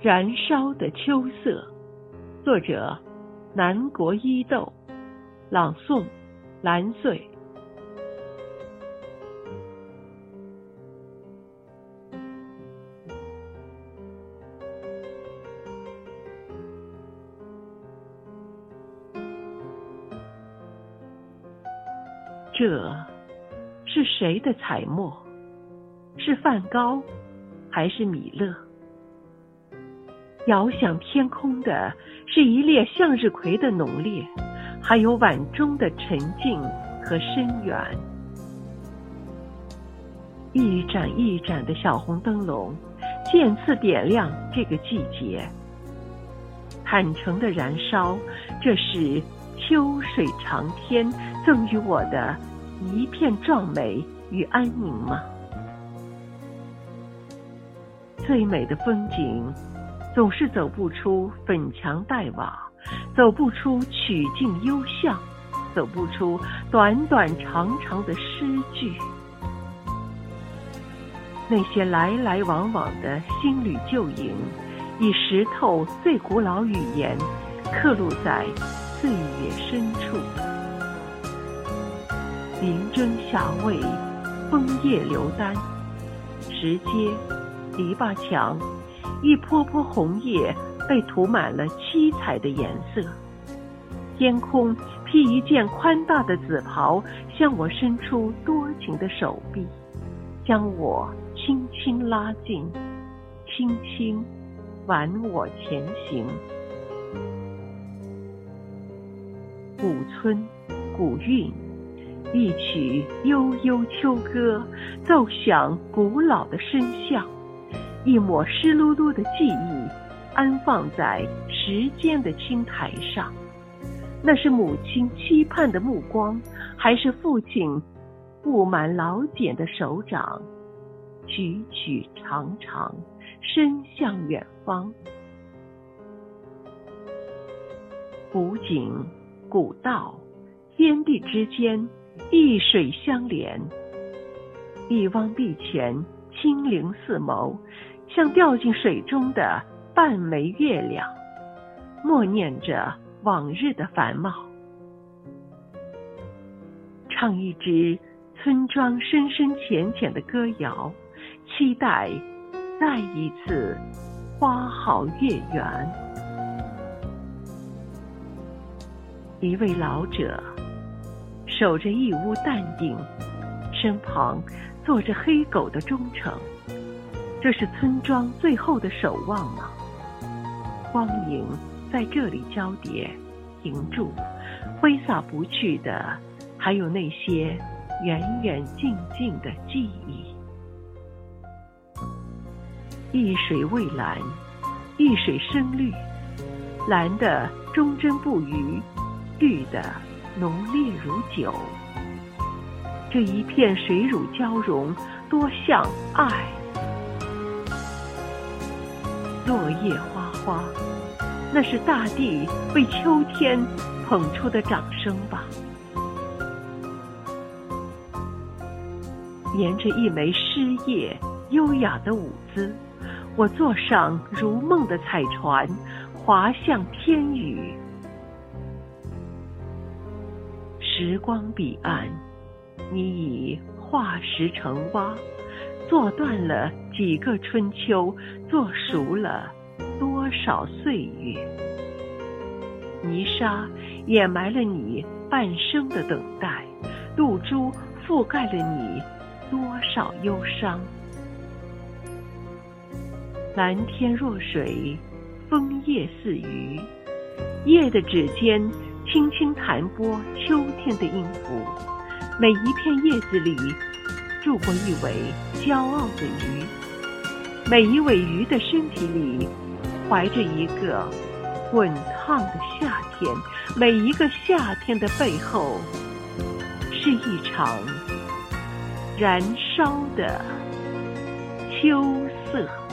燃烧的秋色，作者南国伊豆，朗诵蓝穗。这是谁的彩墨？是梵高，还是米勒？遥想天空的是一列向日葵的浓烈，还有碗中的沉静和深远。一盏一盏的小红灯笼，渐次点亮这个季节。坦诚的燃烧，这是秋水长天赠予我的一片壮美与安宁吗？最美的风景。总是走不出粉墙黛瓦，走不出曲径幽巷，走不出短短长长的诗句。那些来来往往的新旅旧影，以石头最古老语言刻录在岁月深处。林针下位，枫叶流丹，石阶，篱笆墙。一坡坡红叶被涂满了七彩的颜色，天空披一件宽大的紫袍，向我伸出多情的手臂，将我轻轻拉近，轻轻挽我前行。古村古韵，一曲悠悠秋歌，奏响古老的声响。一抹湿漉漉的记忆，安放在时间的青苔上。那是母亲期盼的目光，还是父亲布满老茧的手掌？曲曲长长，伸向远方。古井古道，天地之间，一水相连。一汪碧泉，清灵似眸。像掉进水中的半枚月亮，默念着往日的繁茂，唱一支村庄深深浅浅的歌谣，期待再一次花好月圆。一位老者守着一屋淡定，身旁坐着黑狗的忠诚。这是村庄最后的守望吗？光影在这里交叠、停住，挥洒不去的，还有那些远远近近的记忆。一水蔚蓝，一水深绿，蓝的忠贞不渝，绿的浓烈如酒。这一片水乳交融，多像爱。落叶哗哗，那是大地为秋天捧出的掌声吧。沿着一枚诗叶，优雅的舞姿，我坐上如梦的彩船，划向天宇。时光彼岸，你已化石成蛙。做断了几个春秋，做熟了多少岁月？泥沙掩埋了你半生的等待，露珠覆盖了你多少忧伤？蓝天若水，枫叶似鱼，叶的指尖轻轻弹拨秋天的音符，每一片叶子里。住过一尾骄傲的鱼，每一尾鱼的身体里怀着一个滚烫的夏天，每一个夏天的背后是一场燃烧的秋色。